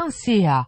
Francia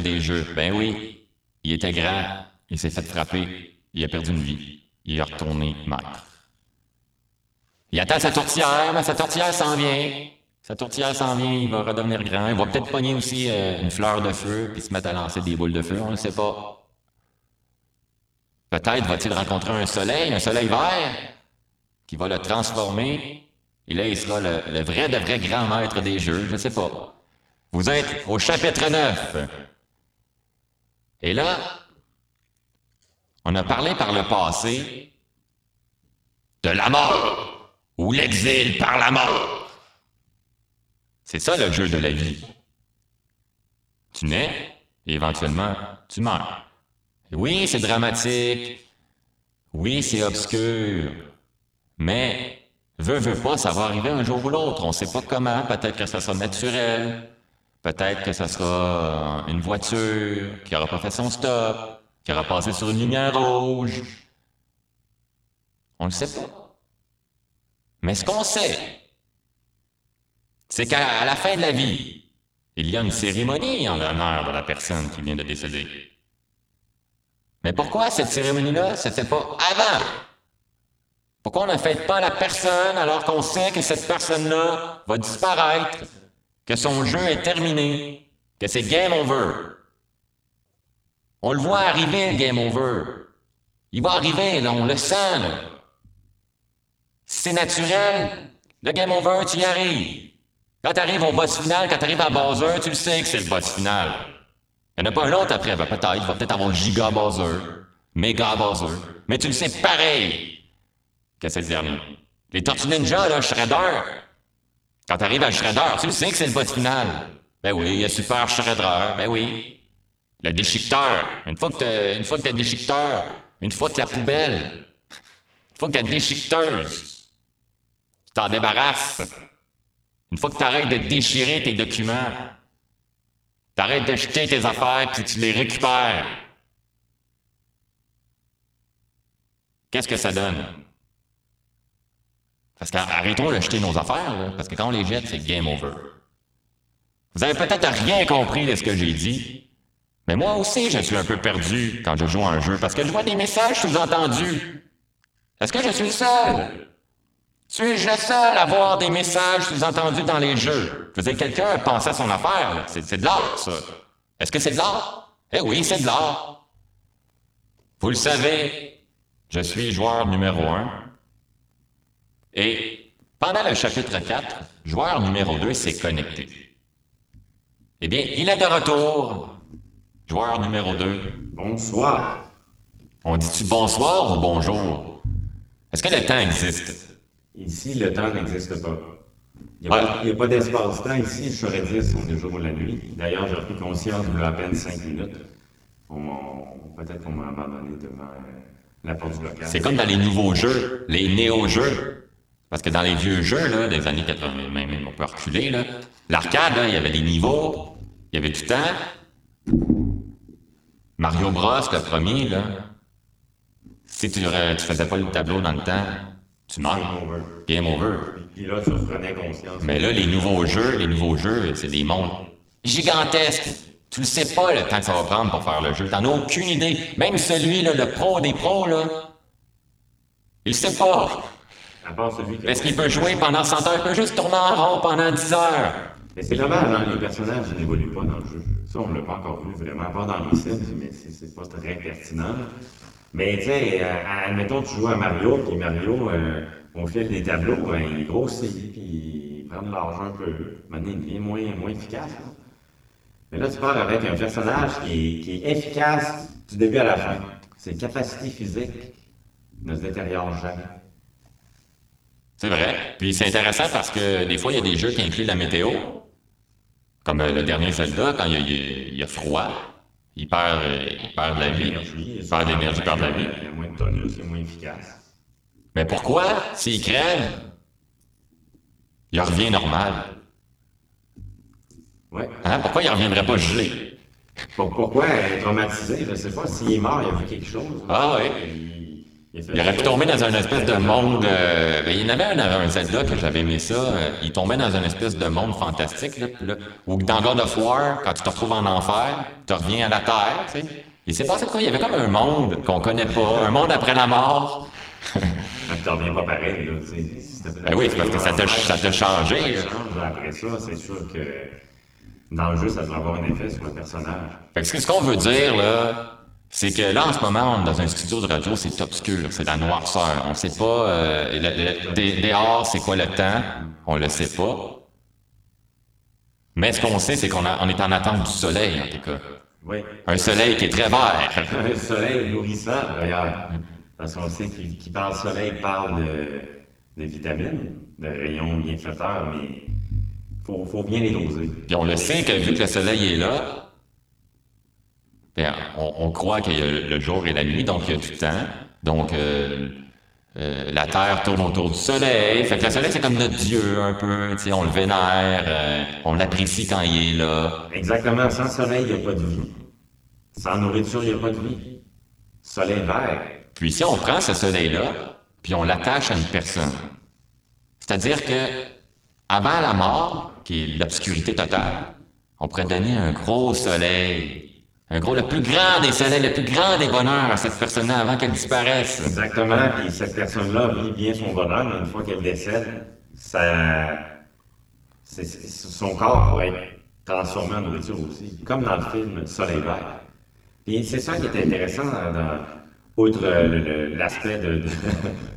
des jeux. Ben oui. Il était grand. Il s'est fait frapper. Il a perdu une vie. Il est retourné maître. Il attend sa tourtière, mais sa tourtière s'en vient. Sa tourtière s'en vient, il va redevenir grand. Il va peut-être pogner aussi euh, une fleur de feu, puis se mettre à lancer des boules de feu, on ne sait pas. Peut-être va-t-il rencontrer un soleil, un soleil vert, qui va le transformer. Et là, il sera le, le vrai de vrai grand maître des jeux, je ne sais pas. Vous êtes au chapitre 9. Et là, on a parlé par le passé de la mort ou l'exil par la mort. C'est ça le jeu de la vie. Tu nais et éventuellement tu meurs. Oui, c'est dramatique. Oui, c'est obscur. Mais, veut, veut pas, ça va arriver un jour ou l'autre. On sait pas comment. Peut-être que ça sera naturel. Peut-être que ça sera une voiture qui aura pas fait son stop, qui aura passé sur une lumière rouge. On le sait pas. Mais ce qu'on sait, c'est qu'à la fin de la vie, il y a une cérémonie en l'honneur de la personne qui vient de décéder. Mais pourquoi cette cérémonie-là se fait pas avant? Pourquoi on ne fête pas la personne alors qu'on sait que cette personne-là va disparaître, que son jeu est terminé, que c'est game over? On le voit arriver, game over. Il va arriver, là, on le sent, là. C'est naturel. Le game over, tu y arrives. Quand tu arrives au boss final, quand tu arrives à Bowser, tu le sais que c'est le boss final. Il n'y en a pas un autre après, ben, peut-être, il va peut-être avoir Giga Bowser, Mega Bowser, mais tu le sais pareil que c'est le dernier. Les Tortues Ninja, là, Shredder, quand tu arrives à Shredder, tu sais que c'est le boss final. Ben oui, il y a Super Shredder, ben oui. Le déchiqueteur, une fois que t'as, une fois que t'as déchiqueteur, une fois que la poubelle, une fois que t'as déchiqueteuse, tu t'en débarrasses. Une fois que tu arrêtes de déchirer tes documents, tu arrêtes de jeter tes affaires puis tu les récupères. Qu'est-ce que ça donne? Parce qu'arrêtons de jeter nos affaires, là, parce que quand on les jette, c'est game over. Vous avez peut-être rien compris de ce que j'ai dit, mais moi aussi, je suis un peu perdu quand je joue à un jeu, parce que je vois des messages sous-entendus. Est-ce que je suis seul? Suis-je le seul à voir des messages sous-entendus dans les jeux? Je veux quelqu'un pensait à son affaire, c'est de l'art, ça. Est-ce que c'est de l'art? Eh oui, c'est de l'art. Vous le savez, je suis joueur numéro un. Et pendant le chapitre 4, joueur numéro 2 s'est connecté. Eh bien, il est de retour. Joueur numéro 2. Bonsoir. On dit-tu bonsoir ou bonjour? Est-ce que le temps existe? Ici, le temps n'existe pas. Il n'y a, pas d'espace-temps ici, je serais 10, on est jour ou la nuit. D'ailleurs, j'ai repris conscience il y a à peine 5 minutes. Peut-être qu'on m'a abandonné devant euh, la porte du local. C'est comme dans les nouveaux jeux, les néo-jeux. Parce que dans les vieux jeux, là, des années 80, même, on peut reculer, là, l'arcade, il y avait des niveaux, il y avait du temps. Mario Bros, le premier, là, si tu, ne faisais pas le tableau dans le temps, tu meurs. Game over. Game over. Puis là, tu reprenais conscience. Mais là, les nouveaux jeux, les nouveaux jeux, c'est des mondes gigantesques. Tu ne sais pas le temps que ça va prendre pour faire le jeu. T'en as aucune idée. Même celui, là, le pro des pros, là, il sait pas. À part celui qui... Est-ce qu'il peut jouer pendant 100 heures? Il peut juste tourner en rond pendant 10 heures. Mais c'est dommage, hein, les personnages n'évoluent pas dans le jeu. Ça, on ne l'a pas encore vu vraiment, pas dans les Sims, mais c'est c'est pas très pertinent. Mais tu sais, euh, admettons, tu joues à Mario, puis Mario, euh, au fil des tableaux, ben, il grossit, puis il prend de l'argent un peu. Maintenant, il devient moins, moins efficace. là. Mais là, tu parles avec un personnage qui qui est efficace du début à la fin. Ses capacités physiques ne se détériorent jamais. C'est vrai. Puis c'est intéressant parce que des fois, il y a des jeux qui incluent la météo. Comme euh, le dernier Zelda, quand il y a, il y froid, il perd, euh, il perd de la vie. Il perd de l'énergie, il perd de la vie. Il y a moins de tonus, c'est moins efficace. Mais pourquoi, s'il crève, il revient normal? Ouais. Hein? Pourquoi il reviendrait pas gelé? Pour- pourquoi être traumatisé? Je sais pas. S'il est mort, il a vu quelque chose. Ah oui. Il, aurait pu tomber dans un espèce de monde. euh, ben, il y en avait un, un Zelda que j'avais aimé ça. euh, il tombait dans un espèce de monde fantastique. Là, là, ou dans God of War, quand tu te retrouves en enfer, tu reviens à la terre. Tu sais. Il s'est passé quoi? Il y avait comme un monde qu'on connaît pas, un monde après la mort. Tu reviens pas pareil, là, tu sais. Ben oui, c'est parce que ça t'a- ça t'a changé. Après ça, c'est sûr que dans le jeu, ça doit avoir un effet sur le personnage. Fait que- ce qu'on veut dire, là, c'est que là, en ce moment, on est dans un studio de radio, c'est obscur, c'est la noirceur. On sait pas, euh, le- le- dé- dehors, c'est quoi le temps, on le sait pas. Mais ce qu'on sait, c'est qu'on on est en attente du soleil, en tout cas. Oui. Un soleil qui est très vert. Un soleil nourrissant, d'ailleurs. Parce qu'on sait qu'il qui parle soleil parle de, de vitamines, de rayons bienfaiteurs, mais faut, faut bien les doser. Puis on le sait que vu que le soleil est là, ben, on, on croit qu'il y a le jour et la nuit, donc il y a du temps. Donc, euh, euh, la Terre tourne autour du Soleil. Fait que le Soleil, c'est comme notre Dieu, un peu. Tu sais, on le vénère, euh, on l'apprécie quand il est là. Exactement. Sans soleil, il n'y a pas de vie. Sans nourriture, il n'y a pas de vie. Soleil vert. Puis si on prend ce Soleil-là, puis on l'attache à une personne, c'est-à-dire que avant la mort, qui est l'obscurité totale, on pourrait donner un gros soleil un gros, le plus grand des soleils, le plus grand des bonheurs à cette personne-là avant qu'elle disparaisse. Exactement. Puis cette personne-là vit bien son bonheur, mais une fois qu'elle décède, ça, son corps pourrait être transformé en nourriture aussi, comme dans le film Soleil vert. Puis c'est ça qui est intéressant dans, outre euh, l'aspect de,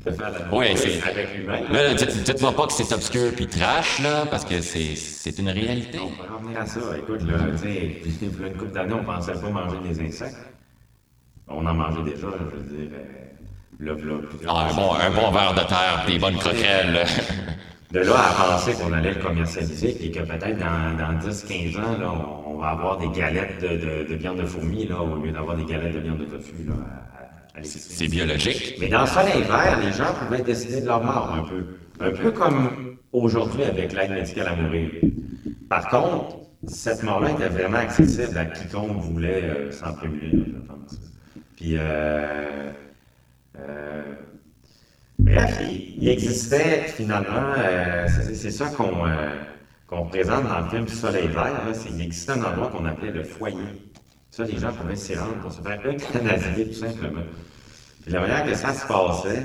de, faire la oui, avec l'humain. Là, dites-moi pas que c'est obscur puis trash, là, parce que c'est une réalité. On peut revenir à ça. Écoute, là, tu sais, une couple d'années, on pensait pas manger des insectes. On en mangeait déjà, je veux dire. Euh, ah, un, bon, un bon verre de terre, des bonnes croquelles. de là à penser qu'on allait le commercialiser et que peut-être dans, dans 10-15 ans, là, on, va avoir des galettes de, de, de viande de fourmi là, au lieu d'avoir des galettes de viande de tofu. Là, c'est biologique. Mais dans le soleil vert, les gens pouvaient décider de leur mort un peu. Un peu comme aujourd'hui avec l'aide médicale à mourir. Par contre, cette mort-là était vraiment accessible à quiconque voulait euh, s'en prémunir, je pense. Puis, euh, euh, bref, il, existait finalement, euh, c'est ça qu'on euh, qu'on présente dans le film Soleil vert, il existait un endroit qu'on appelait le foyer. Ça, les gens pouvaient s'y rendre pour se faire euthanasier, tout simplement. Puis la manière que ça se passait,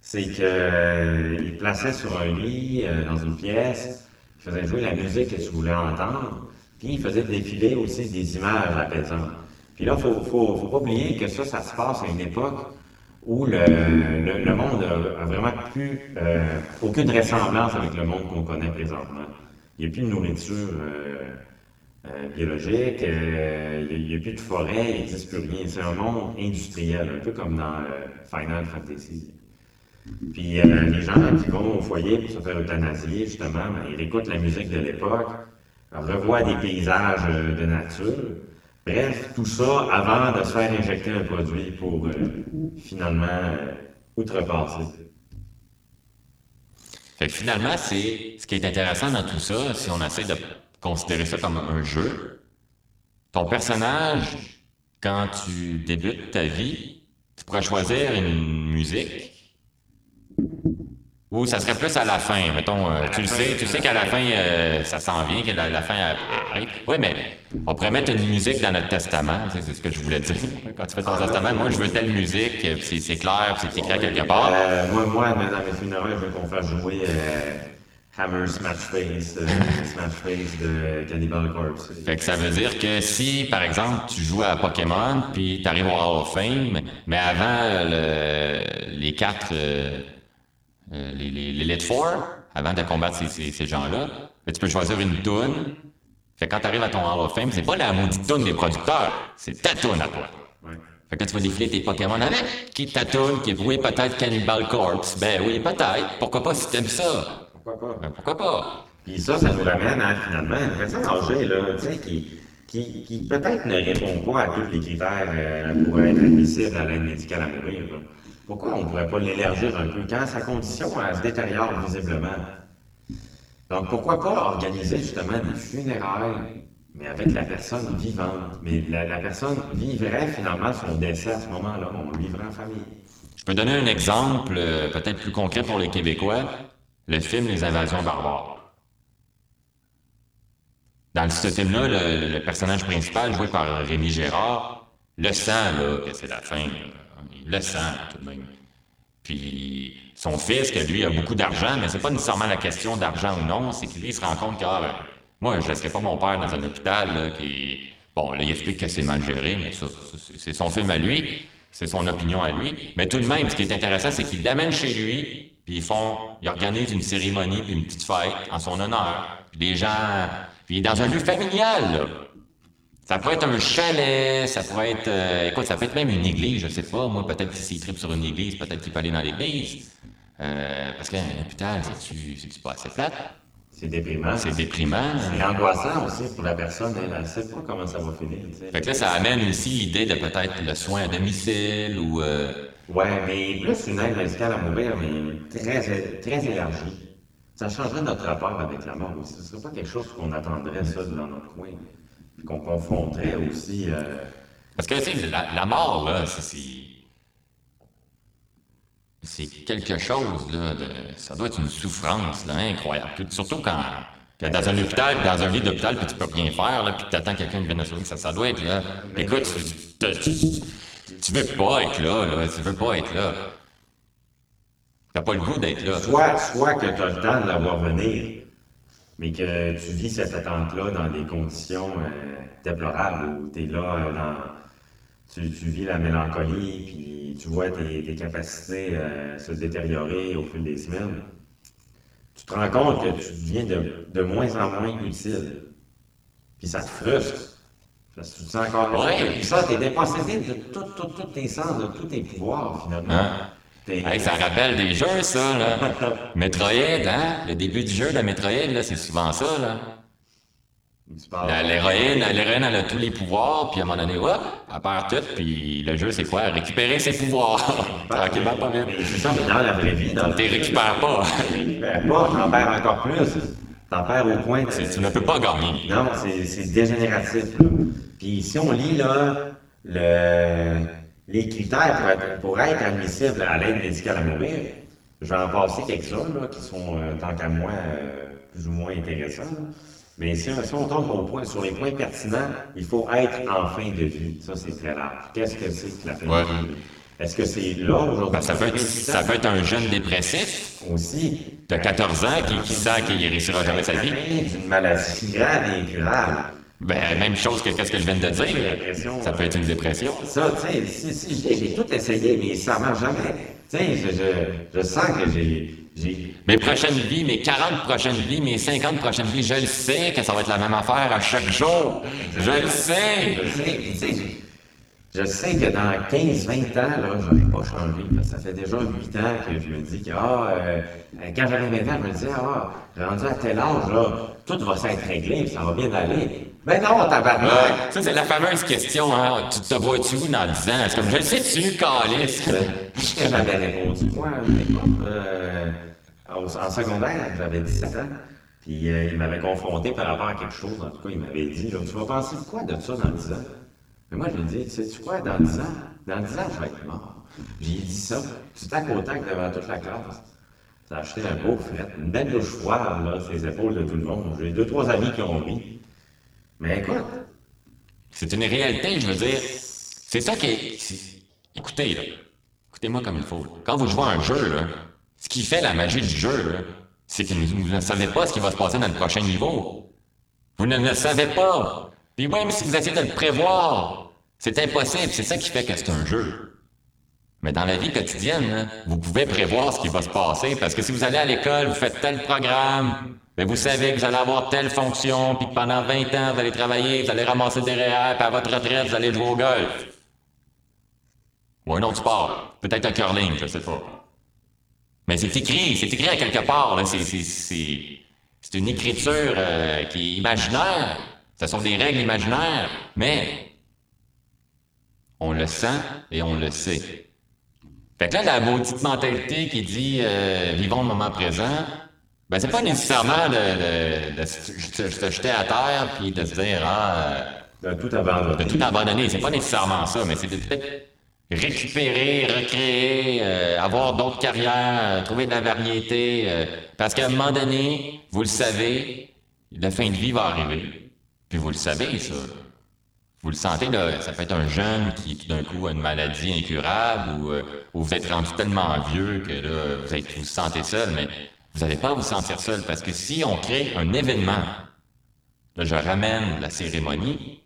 c'est qu'ils euh, plaçaient sur un lit, euh, dans une pièce, ils faisaient jouer la musique que tu voulais entendre, puis ils faisaient défiler aussi des images apaisantes. Puis là, il faut, faut, pas oublier que ça, ça se passe à une époque où le, monde a, vraiment plus euh, aucune ressemblance avec le monde qu'on connaît présentement. Il n'y a plus de nourriture euh, biologique, euh, il n'y a, plus de forêt, il n'existe plus rien. C'est un monde industriel, un peu comme dans euh, Final Fantasy. Puis les gens qui vont au foyer pour se faire euthanasier, justement, ben, ils écoutent la musique de l'époque, revoient des paysages de nature. Bref, tout ça avant de se faire injecter un produit pour finalement outrepasser. Fait finalement, c'est ce qui est intéressant dans tout ça, si on essaie de considérer ça comme un jeu. Ton personnage, quand tu débutes ta vie, tu pourrais choisir une musique. Ou ça serait plus à la fin, mettons, euh, tu le sais, tu sais qu'à la fin, euh, ça s'en vient, que la, fin arrive. Oui, mais on pourrait mettre une musique dans notre testament, c'est ce que je voulais dire. Quand tu fais ton testament, moi, je veux telle musique, c'est clair, c'est écrit quelque part. Euh, moi, moi, dans mes funérailles, je veux qu'on fasse jouer Hammer euh, de Cannibal Corpse. Fait que ça veut dire que si, par exemple, tu joues à Pokémon, puis tu arrives au Hall of Fame, mais avant les quatre, euh, euh, les, les, Elite Four, avant de combattre ces, ces, gens-là, ben, tu peux choisir une toune. Fait que quand tu arrives à ton Hall of Fame, c'est pas la maudite toune des producteurs, c'est ta toune à toi. Fait que tu vas défiler tes Pokémon avec. Qui ta toune, qui est oui, peut-être Cannibal Corpse? Ben oui, peut-être. Pourquoi pas si t'aimes ça? Pourquoi pas? Ben, pourquoi pas? Puis ça, ça nous ramène à finalement une personne âgée, là, tu sais, qui, qui, qui peut-être ne répond pas à tous les critères euh, pour être admissible à l'aide médicale à mourir. Pourquoi on ne pourrait pas l'élargir un peu quand sa condition se détériore visiblement? Donc pourquoi pas organiser justement des funérailles, mais avec la personne vivante. Mais la, la personne vivrait finalement son décès à ce moment-là, on le vivrait en famille. Je peux donner un exemple euh, peut-être plus concret pour les Québécois le film Les Invasions barbares. Dans ce film-là, le, personnage principal, joué par Rémi Gérard, le sent, que c'est la fin. Il le sent, tout de même. Puis son fils, que lui a beaucoup d'argent, mais c'est pas nécessairement la question d'argent ou non, c'est qu'il se rend compte que ah, moi, je laisserai pas mon père dans un hôpital qui. Bon, là, il explique que c'est mal géré, mais ça, c'est son film à lui, c'est son opinion à lui. Mais tout de même, ce qui est intéressant, c'est qu'il l'amène chez lui, puis ils font, ils organisent une cérémonie puis une petite fête en son honneur. Puis les gens, puis dans un lieu familial, là. Ça pourrait être un chalet, ça pourrait être, euh, écoute, ça peut être même une église, je sais pas. Moi, peut-être que s'il tripe sur une église, peut-être qu'il peut aller dans l'église. Euh, parce qu'un hôpital, c'est-tu, c'est pas assez plate? C'est déprimant. C'est déprimant. C'est angoissant aussi pour la personne. Elle ne sait pas comment ça va finir. Fait que là, ça amène aussi l'idée de peut-être le soin à domicile ou... Euh... Ouais, mais plus une aide médicale à mourir, mais très, très élargie. Ça changerait notre rapport avec la mort aussi. Ce ne serait pas quelque chose qu'on attendrait ça dans notre coin. Puis qu'on confronterait aussi... Euh... Parce que, tu sais, la, la, mort, là, c'est c'est quelque chose, là, de, ça doit être une souffrance là, incroyable. Surtout quand, quand dans un hôpital, dans un lit d'hôpital, puis tu peux rien faire, là, puis tu attends quelqu'un qui vienne sauver, ça, ça doit être là. Écoute, tu, tu, veux pas être là, là, tu veux pas être là. T'as pas le goût d'être là. Soit, soit que tu as le temps de l'avoir venir, mais que tu vis cette attente-là dans des conditions euh, déplorables, où tu es là euh, dans tu, vis la mélancolie, puis tu vois tes, capacités euh, se détériorer au fil des semaines, tu te rends compte que tu deviens de, moins en moins utile. Puis ça te frustre. Parce que tu te sens encore ouais. Puis ça, t'es dépossédé de tous tes sens, de tous tes pouvoirs, finalement. Hein? ça rappelle des jeux, ça, là. Metroid, hein? Le début du jeu de Metroid, là, c'est souvent ça, là. L'héroïne, l'héroïne, elle a tous les pouvoirs, puis à un moment donné, hop, elle perd tout, puis le jeu, c'est quoi? Récupérer ses pouvoirs. Tranquillement, pas vite. C'est ça, mais dans la vraie vie... Dans T'es récupères pas. Tu récupères pas, t'en perds encore plus. T'en perds au point de... Tu ne peux pas gagner. Non, c'est dégénératif. Puis si on lit, là, le... les critères pour être, pour être admissible à l'aide médicale à mourir, je vais en passer quelques-uns, là, qui sont, euh, tant qu'à moi, euh, plus ou moins intéressants. Mais si, on tombe au point, sur les points pertinents, il faut être en fin de vie. Ça, c'est très rare. Qu'est-ce que c'est que la fin de vie? Est-ce que c'est là aujourd'hui? Ben, ça, peut être, ça peut être un jeune dépressif. Aussi. De 14 ans qui, qui sent qu'il réussira jamais sa vie. une maladie grave et incurable. Ben, même chose que qu'est-ce que je viens de dire. Ça peut être une dépression. Ça, tu sais, si, si, j'ai tout essayé, mais ça ne marche jamais. Tu sais, je, je, je, sens que j'ai mes prochaines vies, mes 40 prochaines vies, mes 50 prochaines vies, je le sais que ça va être la même affaire à chaque jour. Je le sais. Je sais, je sais que dans 15-20 ans, là, je n'aurais pas changé. ça fait déjà 8 ans que je me dis que, ah, euh, quand j'avais 20 ans, je me disais, ah, rendu à tel âge, là, tout va s'être réglé, ça va bien aller. Mais non, tabarnak! Euh, ça, c'est la fameuse question, hein. Tu te vois-tu dans 10 ans? C'est comme, je le sais-tu, Calice? Qu'est-ce que j'avais répondu, moi? Euh, en secondaire, j'avais 17 ans. Puis euh, il m'avait confronté par rapport à quelque chose. En tout cas, il m'avait dit Tu vas penser quoi de ça dans 10 ans? Mais moi, je lui Tu sais-tu quoi, dans 10 ans Dans 10 ans, je vais être mort. J'ai dit ça. Tout à côté devant toute la classe. A acheté un beau fret, une belle douche froide, là, sur les épaules de tout le monde. J'ai deux, trois amis qui ont ri. Mais écoute. C'est une réalité, je veux dire. C'est ça qui est. Écoutez, là. Écoutez-moi comme il faut. Quand vous jouez à un jeu, là, ce qui fait la magie du jeu, c'est que vous ne savez pas ce qui va se passer dans le prochain niveau. Vous ne le savez pas. Puis même si vous essayez de le prévoir, c'est impossible. C'est ça qui fait que c'est un jeu. Mais dans la vie quotidienne, vous pouvez prévoir ce qui va se passer parce que si vous allez à l'école, vous faites tel programme, mais vous savez que vous allez avoir telle fonction, puis que pendant 20 ans, vous allez travailler, vous allez ramasser des REER, puis à votre retraite, vous allez jouer au golf. Ou un autre sport. Peut-être un curling, je sais pas. Mais c'est écrit, c'est écrit à quelque part. C'est une écriture euh, qui est imaginaire. Ce sont des règles imaginaires, mais on le sent et on le sait. Fait que là, la maudite mentalité qui dit euh, vivons le moment présent, ben c'est pas nécessairement de, se jeter à terre puis de se dire ah euh, de tout abandonner. De tout abandonner, c'est pas nécessairement ça, mais c'est peut-être récupérer, recréer, euh, avoir d'autres carrières, euh, trouver de la variété. Euh, parce qu'à un moment donné, vous le savez, la fin de vie va arriver. Puis vous le savez, ça. Vous le sentez, là, ça peut être un jeune qui, tout d'un coup, a une maladie incurable ou, vous êtes rendu tellement vieux que là, vous, êtes, vous sentez seul, mais vous n'allez pas vous sentir seul parce que si on crée un événement, là, je ramène la cérémonie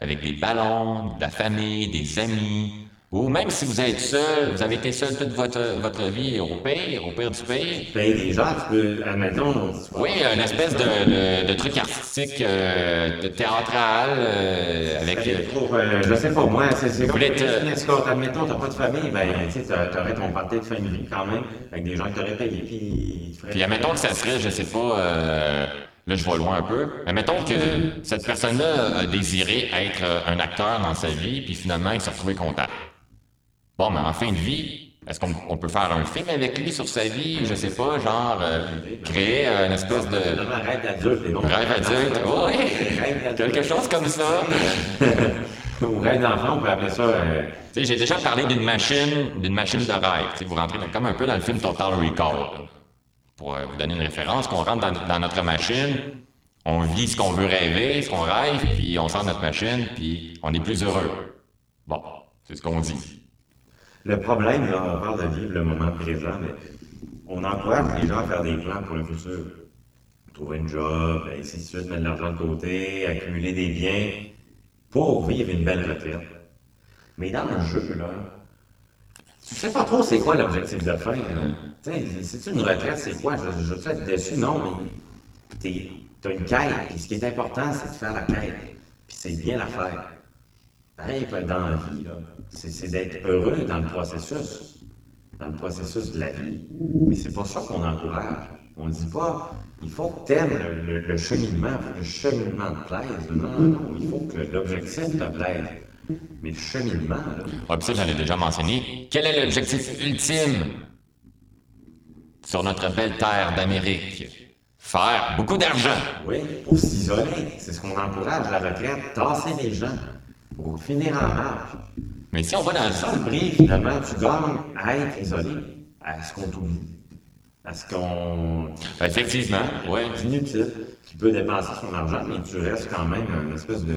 avec des ballons, de la famille, des amis, Ou même si vous êtes seul, vous avez été seul toute votre, votre vie au pire, au pire du pire. Payer des gens, tu peux, admettons. Oui, une espèce de, de, truc artistique, euh, de théâtral, euh, avec. Pour, euh, je sais pas, moi, c'est comme une escorte. Admettons, t'as pas de famille, ben, tu sais, t'aurais ton parti de famille quand même, avec des gens qui t'auraient payé, puis. Puis admettons que ça serait, je sais pas. Là, je vois loin un peu. Mais mettons que cette personne-là a désiré être un acteur dans sa vie, puis finalement, il s'est retrouvé content. Bon, mais en fin de vie, est-ce qu'on peut faire un film avec lui sur sa vie? Je sais pas, genre, euh, créer une espèce de. Rêve adulte, Rêve adulte, oui! Quelque chose comme ça. Ou rêve d'enfant, on peut appeler ça. Euh, j'ai déjà parlé d'une machine, d'une machine de rêve. vous rentrez comme un peu dans le film Total Recall. Pour euh, vous donner une référence, qu'on rentre dans, dans, notre machine, on vit ce qu'on veut rêver, ce qu'on rêve, puis on sort notre machine, puis on est plus heureux. Bon, c'est ce qu'on dit. Le problème, là, on parle de vivre le moment présent, mais on encourage les gens à faire des plans pour le futur. Trouver un job, ainsi de suite, mettre de l'argent de côté, accumuler des biens pour vivre une belle retraite. Mais dans le jeu, là, tu sais pas trop c'est quoi l'objectif de fin. C'est une retraite, c'est quoi? Je, je suis dessus, non, mais t'as une quête, puis ce qui est important, c'est de faire la quête. Puis c'est bien la faire. Pareil dans la vie, c'est d'être heureux dans le processus, dans le processus de la vie. Mais c'est pas ça qu'on encourage. On ne dit pas, il faut que tu aimes le, cheminement, il faut que le cheminement te plaise. Non, non, il faut que l'objectif te plaise. Mais le cheminement, là. Ah, puis ça, j'en ai déjà mentionné. Quel est l'objectif ultime sur notre belle terre d'Amérique? Faire beaucoup d'argent. Oui, pour s'isoler. C'est ce qu'on encourage, la retraite, tasser les gens pour finir en marche. Mais si on va dans le sens finalement, tu gagnes à être isolé, à ce qu'on t'oublie, à ce qu'on. Effectivement, oui. inutile, qui peut dépenser son argent, mais tu restes quand même une espèce de.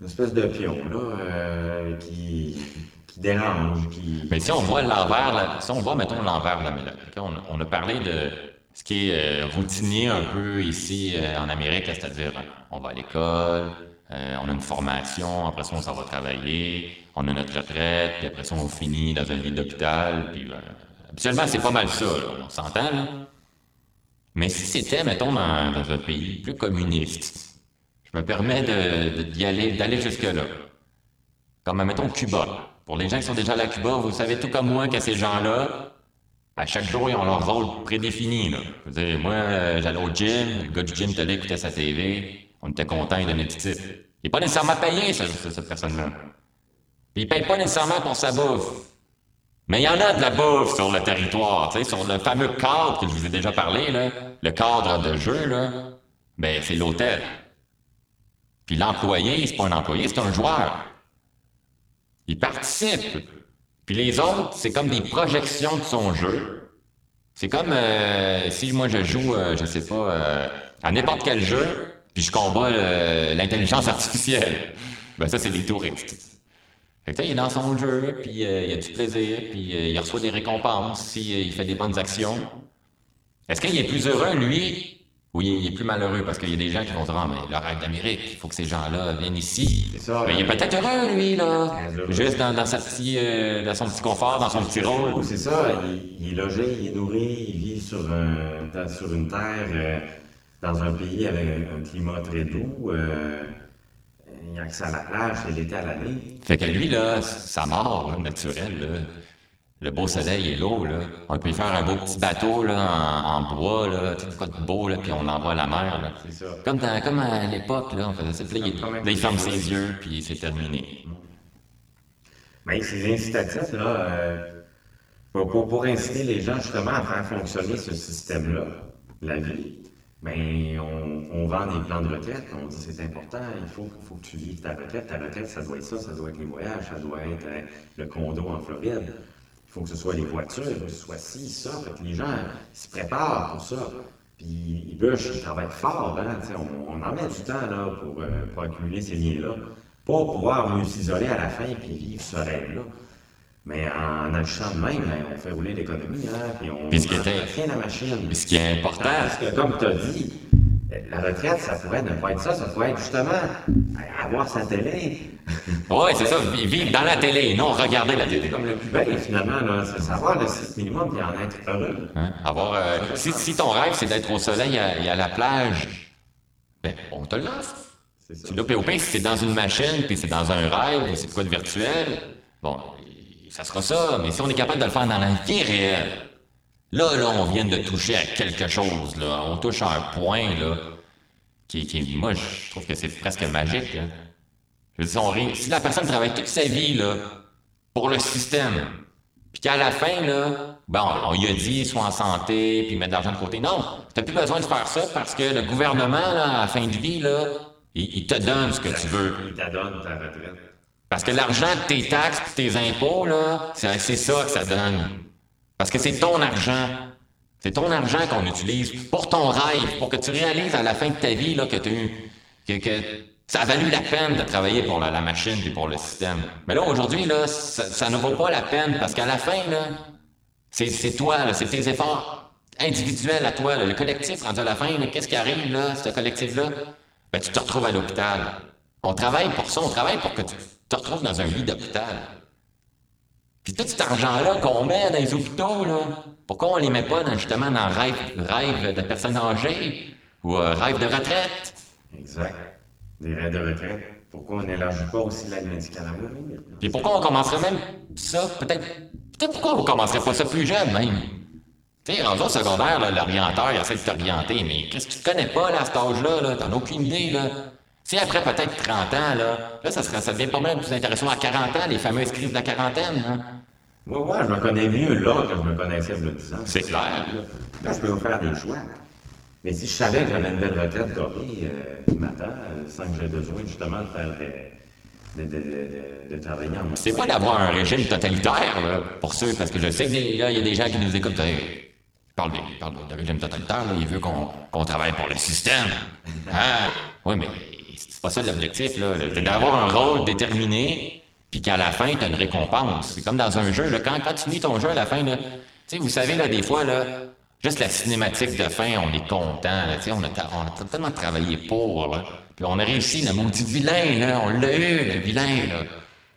Une espèce de pion, là, euh, qui, qui dérange, qui... Mais si on voit l'envers, si on voit, mettons, l'envers de la médaille, on, on, a parlé de ce qui est euh, routinier un peu ici euh, en Amérique, c'est-à-dire on va à l'école, euh, on a une formation, après ça, on s'en va travailler, on a notre retraite, puis après ça, on finit dans un lit d'hôpital. Puis, euh, habituellement, c'est pas mal ça, on s'entend, là. Mais si c'était, mettons, dans, un pays plus communiste, je me permets d'y aller, d'aller jusque-là. Comme, mettons, Cuba. Pour les gens qui sont déjà à Cuba, vous savez tout comme moi qu'à ces gens-là, à chaque jour, ils ont leur rôle prédéfini. Là. Veux dire, moi, euh, j'allais au gym, le gars du gym t'allait écouter sa TV, on était content, donnait du type. Il n'est pas nécessairement payé, cette personne-là. Puis il paye pas nécessairement pour sa bouffe. Mais il y en a de la bouffe sur le territoire, tu sur le fameux cadre que je vous ai déjà parlé, le cadre de jeu, là, ben, c'est l'hôtel. Puis l'employé, c'est pas un employé, c'est un joueur. Il participe. Puis les autres, c'est comme des projections de son jeu. C'est comme euh, si moi je joue, euh, je sais pas, euh, à n'importe quel jeu, puis je combats l'intelligence artificielle. Ben ça, c'est les touristes. Fait que, il est dans son jeu, puis euh, il a du plaisir, puis euh, il reçoit des récompenses s'il euh, fait des bonnes actions. Est-ce qu'il est plus heureux, lui, ou il est plus malheureux? Parce qu'il y a des gens qui vont dire, ah, mais le rêve d'Amérique, il faut que ces gens-là viennent ici. Ça, mais il est peut-être heureux, lui, là. Juste dans, dans, sa petit, dans son petit confort, dans son petit rôle. C'est ça, il, est logé, il est nourri, il vit sur, un, sur une terre dans un pays avec un, climat très doux. Euh, il a accès à la plage, c'est l'été à l'année. Fait que lui, là, sa mort naturelle, le beau soleil et l'eau, là, on peut faire un beau petit bateau là, en, bois, là, tout quoi de beau, là, puis on l'envoie à la mer. Là. Ça. Comme, comme à l'époque, là, on faisait ça. Là, il, ferme ses yeux, puis c'est terminé. Mais ces incitatifs, là, euh, pour, pour inciter les gens justement à faire fonctionner ce système-là, la vie, mais on, vend des plans de retraite, on dit c'est important, il faut, faut, que tu vives ta retraite. Ta retraite, ça doit être ça, ça doit être les voyages, ça doit être euh, le condo en Floride. Il faut que ce soit les voitures, que ce soit ci, ça. Que les gens se préparent pour ça. Puis ils bûchent, ils travaillent fort, hein, on, on, en met du temps là, pour, euh, pour accumuler ces liens-là, pour pouvoir mieux s'isoler à la fin et vivre ce rêve-là. Mais en achetant de même, ben, on fait rouler l'économie, hein, puis on puis ce qui était, la machine. Puis ce qui est important. Parce que, comme tu as dit, La retraite, ça pourrait ne pas être ça, ça pourrait être justement avoir sa télé. Oui, c'est ça, vivre dans la télé, non regarder la télé. Comme le plus belle, finalement, c'est savoir le site minimum et en être heureux. Hein? Avoir, euh, si, si, ton rêve, c'est d'être au soleil et à, la plage, ben, on te l'offre. Tu l'as, au si c'est dans une machine, puis c'est dans un rêve, c'est quoi de virtuel, bon, ça sera ça, mais si on est capable de le faire dans la vie réelle, là, là, on vient de toucher à quelque chose, là. On touche à un point, là, qui, qui moi, je trouve que c'est presque magique, hein. Je veux dire, si la personne travaille toute sa vie, là, pour le système, puis qu'à la fin, là, bon, on lui a dit, sois en santé, puis mettre de l'argent de côté. Non, t'as plus besoin de faire ça parce que le gouvernement, là, à la fin de vie, là, il, te donne ce que tu veux. Il te donne ta retraite. Parce que l'argent de tes taxes et tes impôts, là, c'est ça que ça donne. Parce que c'est ton argent. C'est ton argent qu'on utilise pour ton rêve, pour que tu réalises à la fin de ta vie là, que, tu, que, que ça a valu la peine de travailler pour la, machine et pour le système. Mais là, aujourd'hui, là, ça, ne vaut pas la peine parce qu'à la fin, là, c'est toi, c'est tes efforts individuels à toi. le collectif, rendu à la fin, qu'est-ce qui arrive, là, ce collectif-là? Ben, tu te retrouves à l'hôpital. On travaille pour ça, on travaille pour que tu te retrouves dans un lit d'hôpital. Puis tout cet argent-là qu'on met dans les hôpitaux, là, pourquoi on les met pas dans, justement dans rêve, rêve de personnes âgées ou euh, rêve de retraite? Exact. Des rêves de retraite. Pourquoi on n'élargit pas aussi l'aide médicale? À mourir? Puis pourquoi on commencerait même ça, peut-être, peut-être pourquoi on commencerait pas ça plus jeune même? Tu sais, en secondaire, l'orienteur, il essaie de t'orienter, mais qu'est-ce que tu connais pas, là, à cet âge-là, là? T'en as aucune idée, là. Si après peut-être 30 ans, là, là, ça, serait, ça devient pas mal plus intéressant à 40 ans, les fameux crises de la quarantaine, hein? Moi, ouais, je me connais mieux là que je me connaissais il y a 10 ans. C'est clair. Là, je peux faire des choix. Mais si je savais que j'avais une belle retraite dorée euh, matin, euh, sans que j'aie besoin justement de faire de, de, de, de travailler en C'est pas d'avoir un régime totalitaire, là, pour ceux, parce que je sais qu'il y a des gens qui nous écoutent. Parle de, parle de régime totalitaire, là, il veut qu'on travaille pour le système. Ah, oui, mais pas ça l'objectif, là. D'avoir un rôle déterminé, puis qu'à la fin, tu as une récompense. C'est comme dans un jeu, là, quand, quand tu finis ton jeu à la fin, là, tu sais, vous savez, là, des fois, là, juste la cinématique de fin, on est content, là, on, a, on a tellement travaillé pour, là. Puis on a réussi, le maudit vilain, là, on l'a eu, le vilain, là.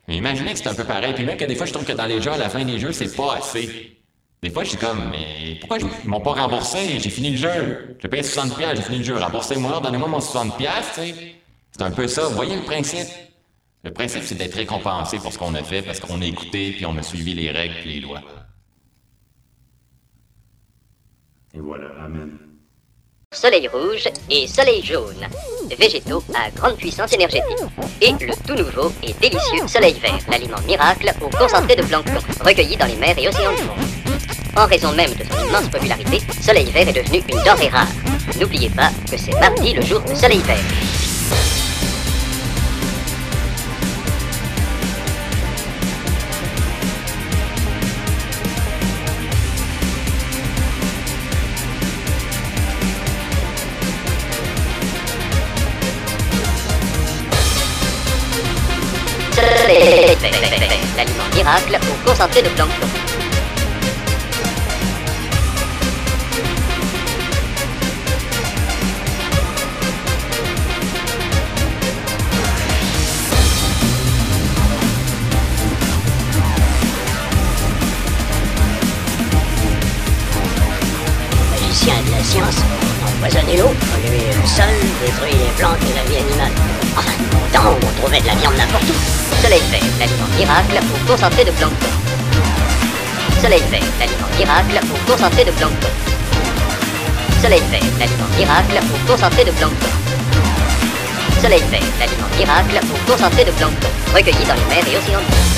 Mais imaginez que c'est un peu pareil. Puis même que des fois, je trouve que dans les jeux, à la fin des jeux, c'est pas assez. Des fois, je suis comme, mais pourquoi ils m'ont pas remboursé? J'ai fini le jeu. J'ai payé 60$, j'ai fini le jeu. Remboursez-moi, donnez-moi mon 60$, tu sais. C'est un peu ça. Vous voyez le principe? Le principe, c'est d'être récompensé pour ce qu'on a fait parce qu'on a écouté puis on a suivi les règles et les lois. Et voilà, Amen. Soleil rouge et soleil jaune. Végétaux à grande puissance énergétique. Et le tout nouveau et délicieux soleil vert, l'aliment miracle au concentré de plancton, recueilli dans les mers et océans du monde. En raison même de son immense popularité, Soleil Vert est devenu une denrée rare. N'oubliez pas que c'est mardi le jour de Soleil Vert. L'aliment miracle au concentré de plancton. Magicien de la science, empoisonner l'eau, sol, détruire les plantes et la vie animale. Enfin, autant on trouvait de la viande n'importe où. Soleil vert, l'aliment miracle au concentré de plancton. Soleil vert, l'aliment miracle au concentré de plancton. Soleil vert, l'aliment miracle au concentré de plancton. Soleil vert, l'aliment miracle au concentré de plancton, recueilli dans les mers et océans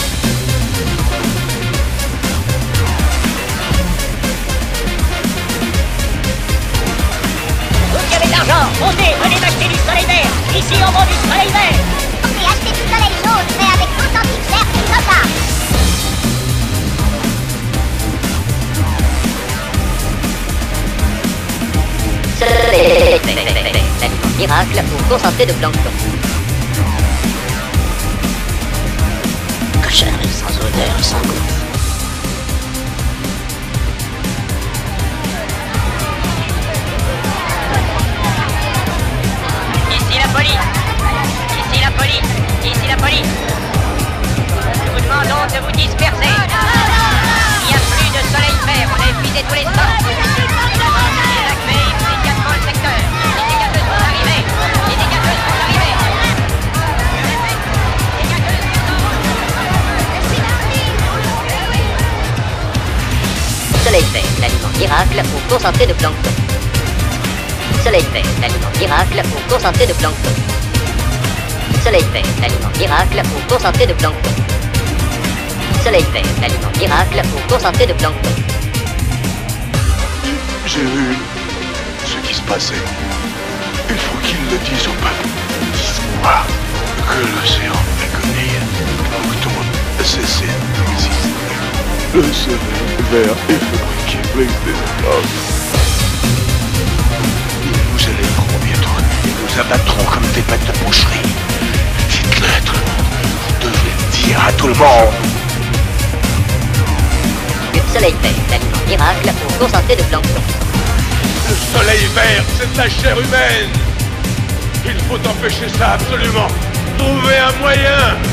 de l'argent, montez, venez m'acheter du soleil vert. Ici, on vend du soleil vert. Et acheter du soleil jaune, mais avec l'authentique vert et Nota. Soleil vert, l'aliment miracle au concentré de plancton. Cochonnerie sans odeur sans goût. Police. Ici la police. Nous vous demandons de vous disperser. Il n'y a plus de soleil vert, on a épuisé tous les stocks Évacuez immédiatement le secteur. Les dégageuses sont arrivées. Les sont en route Soleil vert, l'aliment miracle au concentré de plancton. Soleil vert, l'aliment miracle au concentré de plancton. Soleil vert, l'aliment miracle au concentré de plancton. Soleil vert, l'aliment miracle au concentré de plancton. J'ai vu ce qui se passait. Il faut qu'ils le disent au peuple. Dis-moi que l'océan agonie, plancton a cessé d'exister. Le soleil vert est fabriqué avec des hommes. Nous élèverons bientôt et nous abattrons comme des bêtes de boucherie. Le monde. Vous devrez le dire à tout le monde. Soleil vert, l'aliment miracle au concentré de plancton. Le soleil vert, c'est de la chair humaine. Il faut empêcher ça absolument. Trouver un moyen.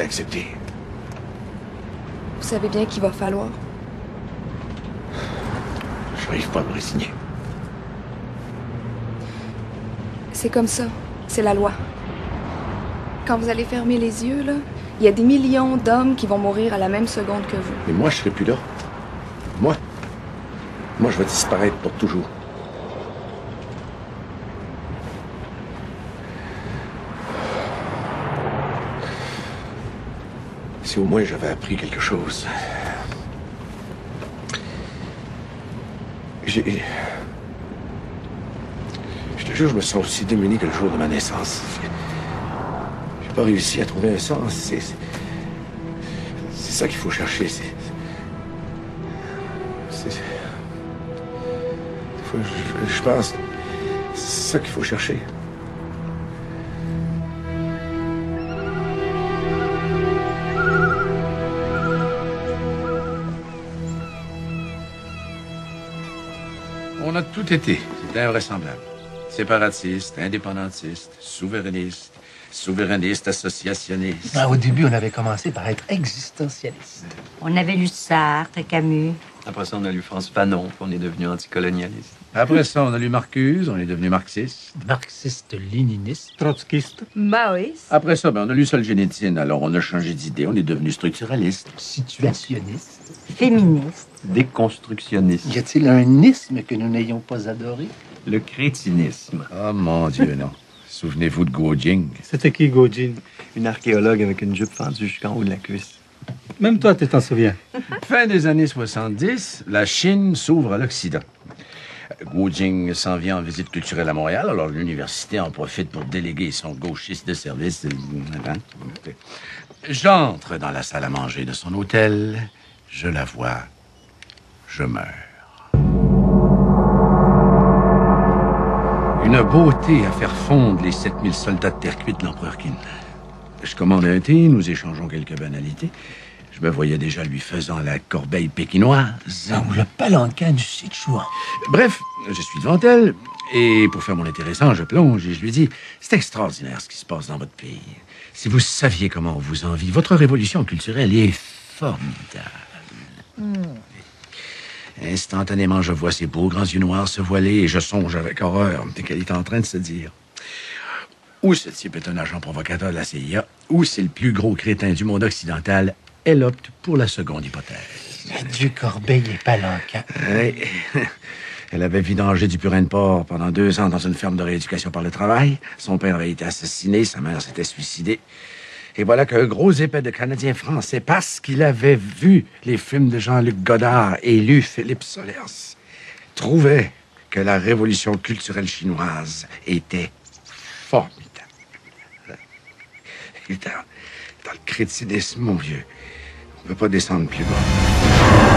Accepter. Vous savez bien qu'il va falloir. Je n'arrive pas à me résigner. C'est comme ça. C'est la loi. Quand vous allez fermer les yeux, là, il y a des millions d'hommes qui vont mourir à la même seconde que vous. Mais moi, je serai plus là. Moi. Moi, je vais disparaître pour toujours. Au moins j'avais appris quelque chose. J'ai. Je te jure, je me sens aussi démuni que le jour de ma naissance. J'ai pas réussi à trouver un sens. C'est. C'est ça qu'il faut chercher. C'est. C'est. je pense. C'est ça qu'il faut chercher. Tout été. C'est invraisemblable. Séparatiste, indépendantiste, souverainiste, souverainiste associationniste. Ah, au début, on avait commencé par être existentialiste. On avait lu Sartre, Camus. Après ça, on a lu France Fanon, puis on est devenu anticolonialiste. Après ça, on a lu Marcuse, on est devenu marxiste. Marxiste-léniniste. Trotskiste. Maoïs. Après ça, ben, on a lu Solzhenitsyn, alors on a changé d'idée, on est devenu structuraliste. Situationniste. Féministe. Déconstructionniste. Y a-t-il un isme que nous n'ayons pas adoré? Le crétinisme. Oh mon Dieu, non. Souvenez-vous de Guo-Jing. C'était qui, Gojin Une archéologue avec une jupe fendue jusqu'en haut de la cuisse. Même toi, tu t'en souviens. Fin des années 70, la Chine s'ouvre à l'Occident. Guo-Jing s'en vient en visite culturelle à Montréal, alors l'université en profite pour déléguer son gauchiste de service. J'entre dans la salle à manger de son hôtel, je la vois, je meurs. Une beauté à faire fondre les 7000 soldats de terre cuite de l'empereur Qin. Je commande un thé, nous échangeons quelques banalités. Je me voyais déjà lui faisant la corbeille pékinoise. Ah, ou le palanquin du Sichuan. Bref, je suis devant elle, et pour faire mon intéressant, je plonge et je lui dis C'est extraordinaire ce qui se passe dans votre pays. Si vous saviez comment on vous envie, votre révolution culturelle est formidable. Instantanément, je vois ses beaux grands yeux noirs se voiler et je songe avec horreur qu'elle est en train de se dire ou ce type est un agent provocateur de la CIA, ou c'est le plus gros crétin du monde occidental. Elle opte pour la seconde hypothèse. Adieu Corbeil et Palanquin. Oui. Elle avait vidangé du purin de porc pendant deux ans dans une ferme de rééducation par le travail. Son père avait été assassiné, sa mère s'était suicidée. Et voilà qu'un gros épais de Canadien français, parce qu'il avait vu les films de Jean-Luc Godard et lu Philippe Solers, trouvait que la révolution culturelle chinoise était formidable. Et dans, dans le crétinisme, mon vieux, on ne peut pas descendre plus bas.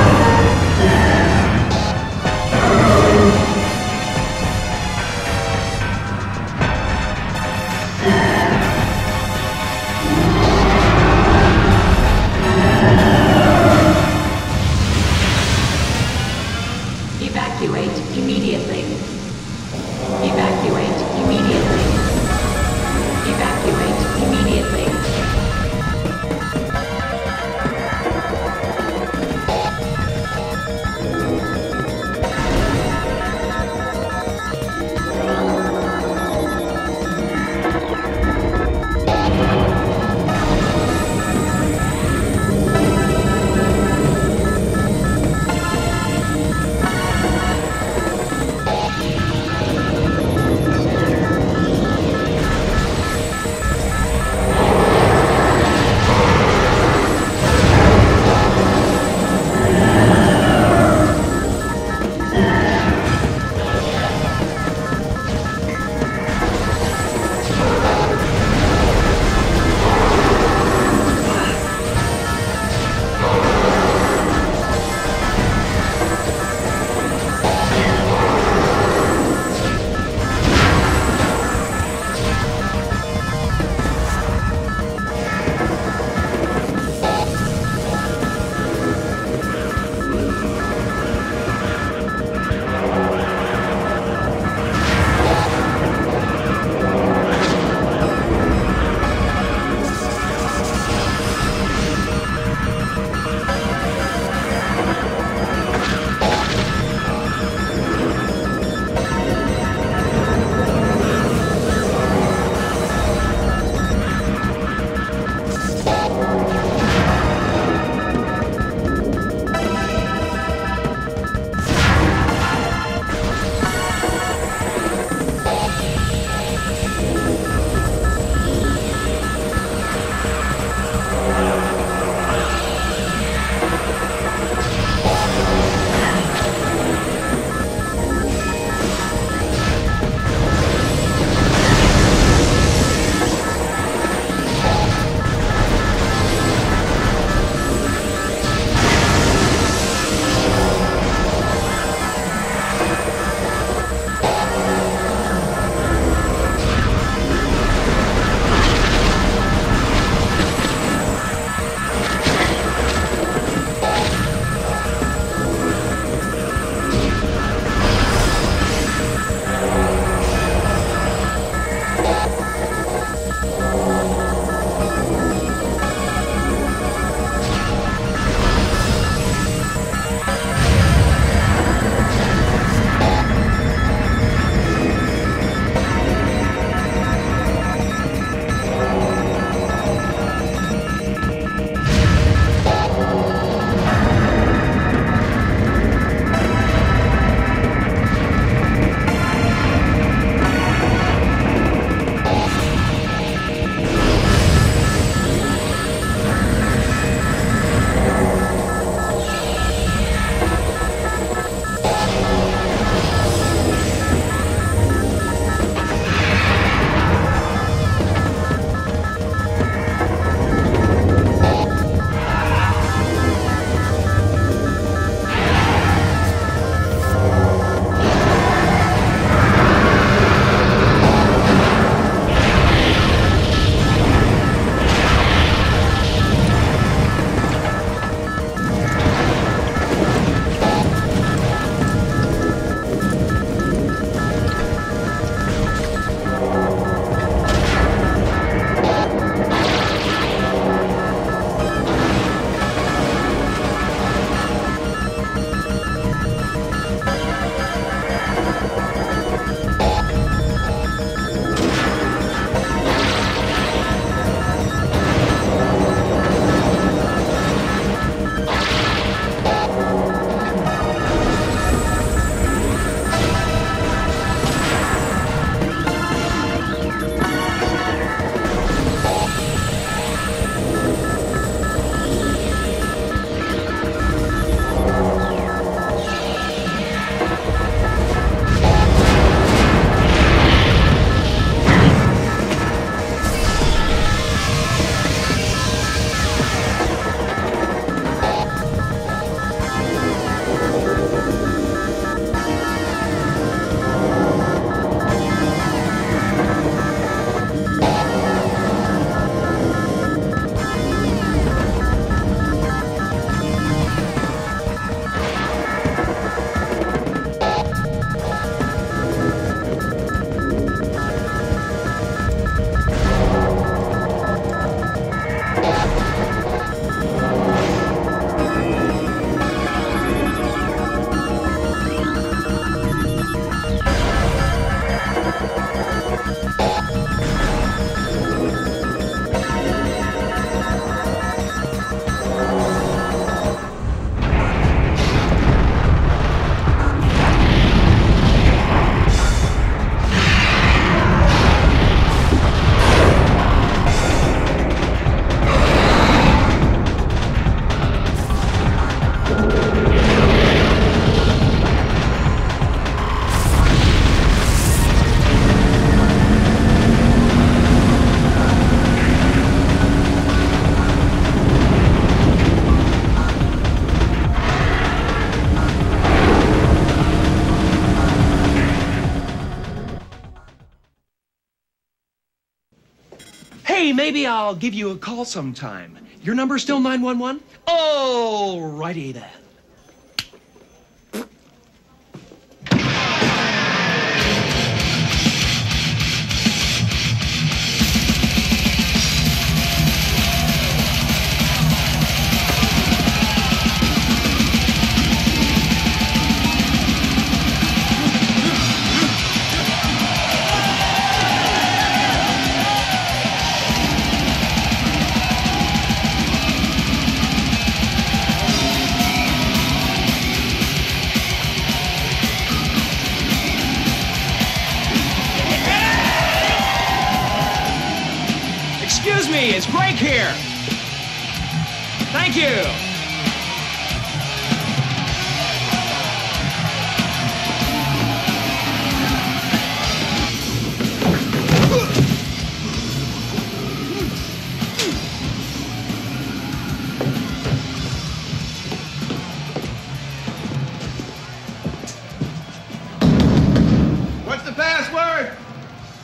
I'll give you a call sometime. Your number's still 911? Oh, righty then.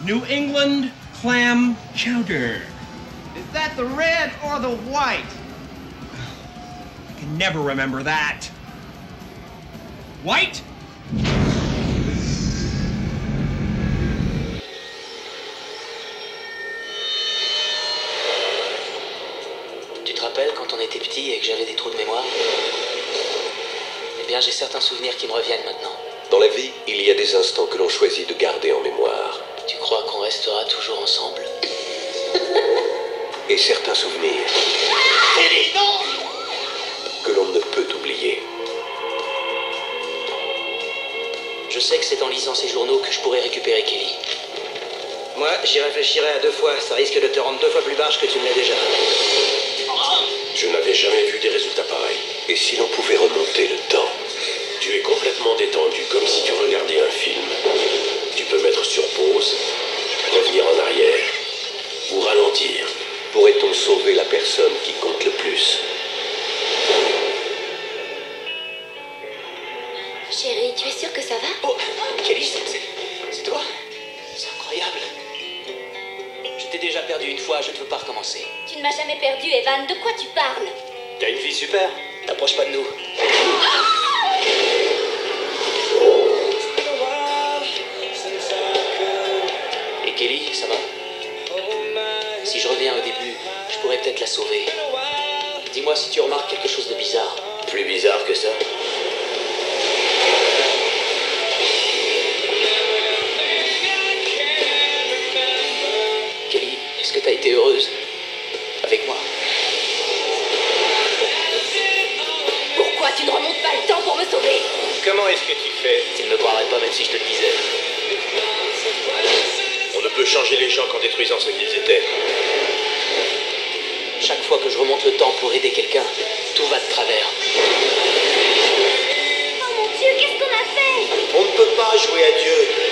New England clam chowder. Is that the red or the white? I can never remember that. White? Tu te rappelles quand on était petit et que j'avais des trous de mémoire? Eh bien, j'ai certains souvenirs qui me reviennent maintenant. Dans la vie, il y a des instants que l'on choisit de garder en mémoire. Tu crois qu'on restera toujours ensemble Et certains souvenirs que l'on ne peut oublier. Je sais que c'est en lisant ces journaux que je pourrais récupérer Kelly. Moi, j'y réfléchirai à deux fois. Ça risque de te rendre deux fois plus barge que tu ne l'as déjà. Je n'avais jamais vu des résultats pareils. Et si l'on pouvait remonter le temps? Tu es complètement détendu, comme si tu regardais un film. Tu peux mettre sur pause, revenir en arrière ou ralentir. Pourrait-on sauver la personne qui compte le plus? Chérie, tu es sûre que ça va? Oh, c'est c'est toi? C'est incroyable. Je t'ai déjà perdu une fois, je ne veux pas recommencer. Tu ne m'as jamais perdu, Evan. De quoi tu parles? T'as une vie super. T'approches pas de nous. Dis-moi si tu remarques quelque chose de bizarre. Plus bizarre que ça Kelly, est-ce que t'as été heureuse Avec moi? Pourquoi tu ne remontes pas le temps pour me sauver? Comment est-ce que tu fais? Tu ne me croirais pas même si je te le disais. On ne peut changer les gens qu'en détruisant ce qu'ils étaient. Chaque fois que je remonte le temps pour aider quelqu'un, tout va de travers. Oh mon Dieu, qu'est-ce qu'on a fait? On ne peut pas jouer à Dieu.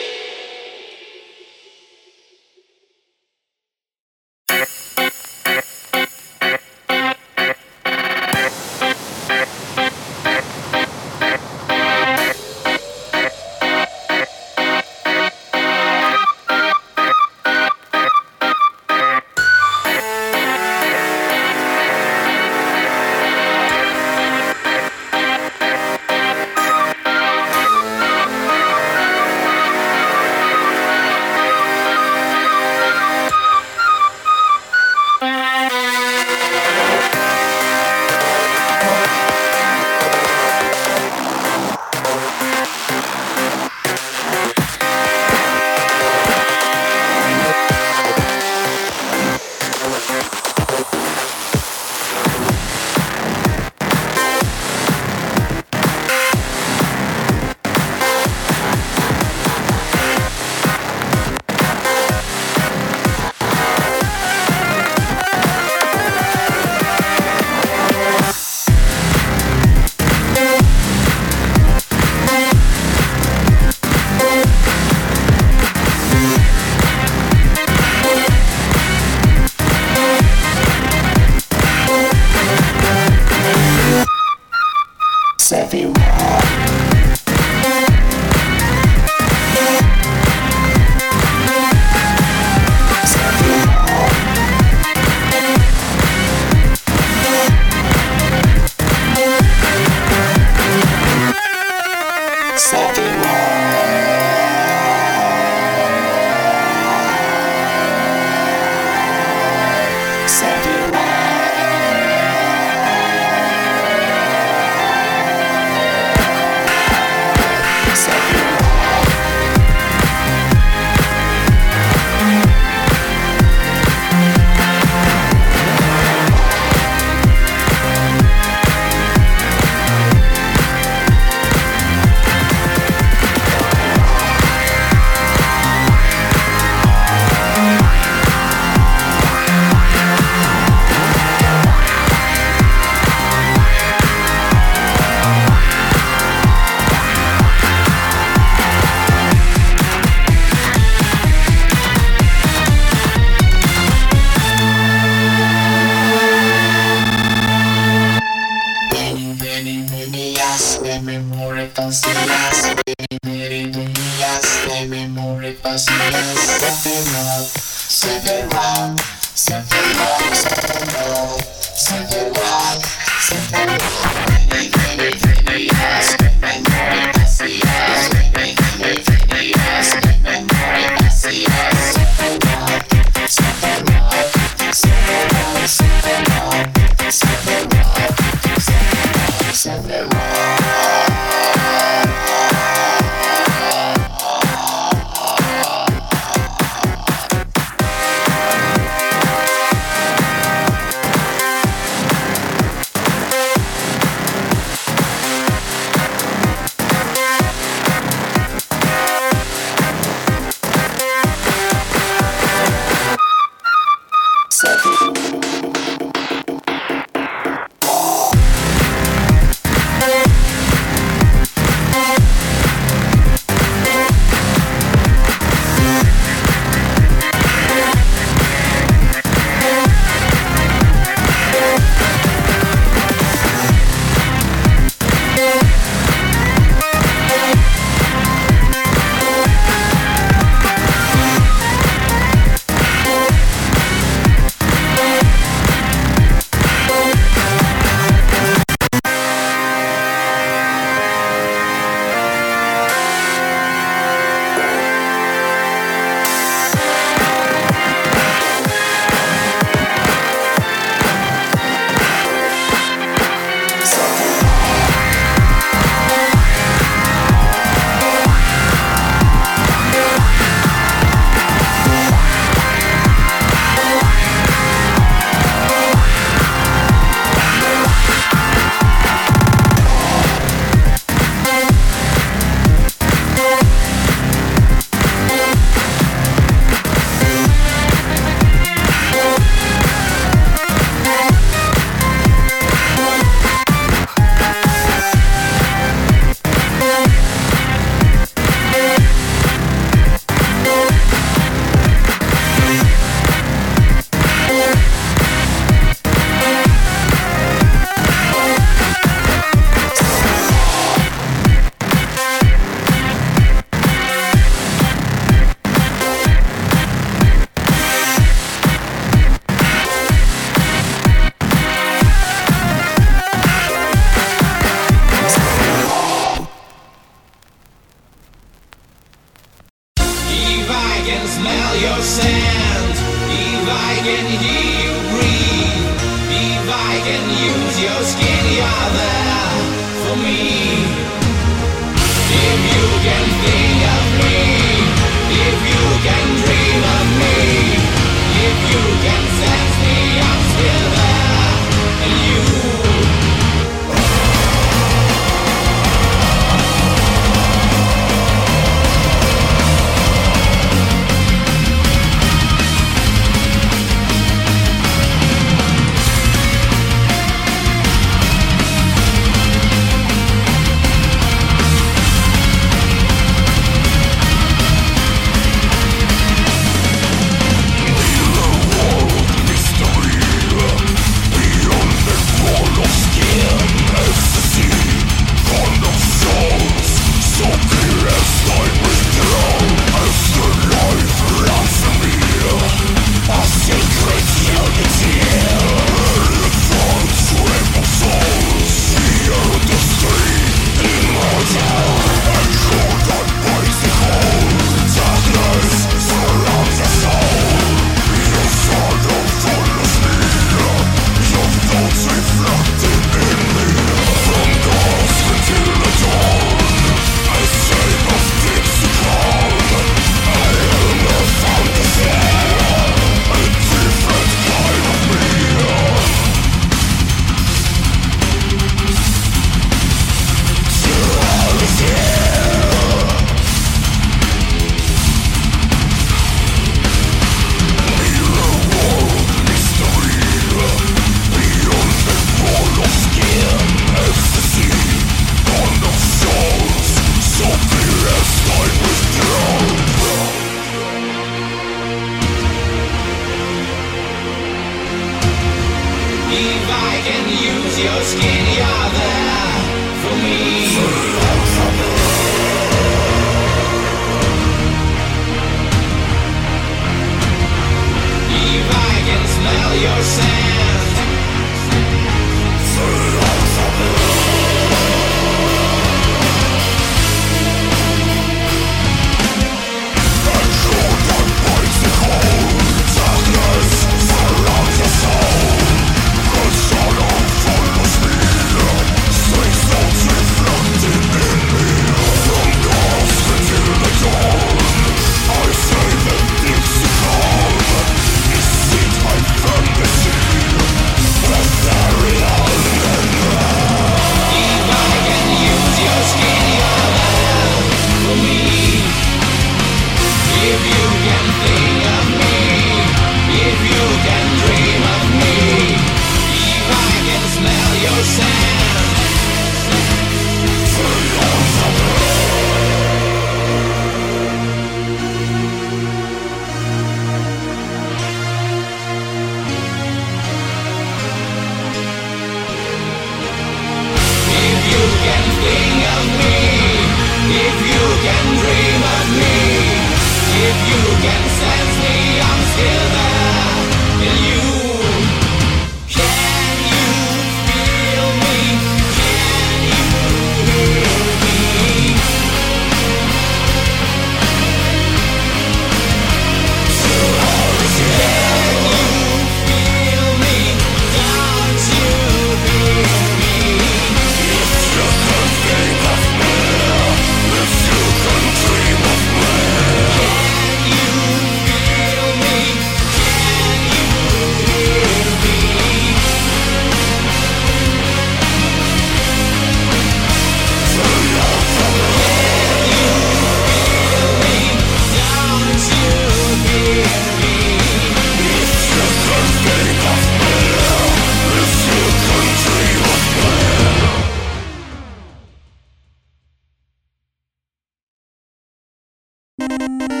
Música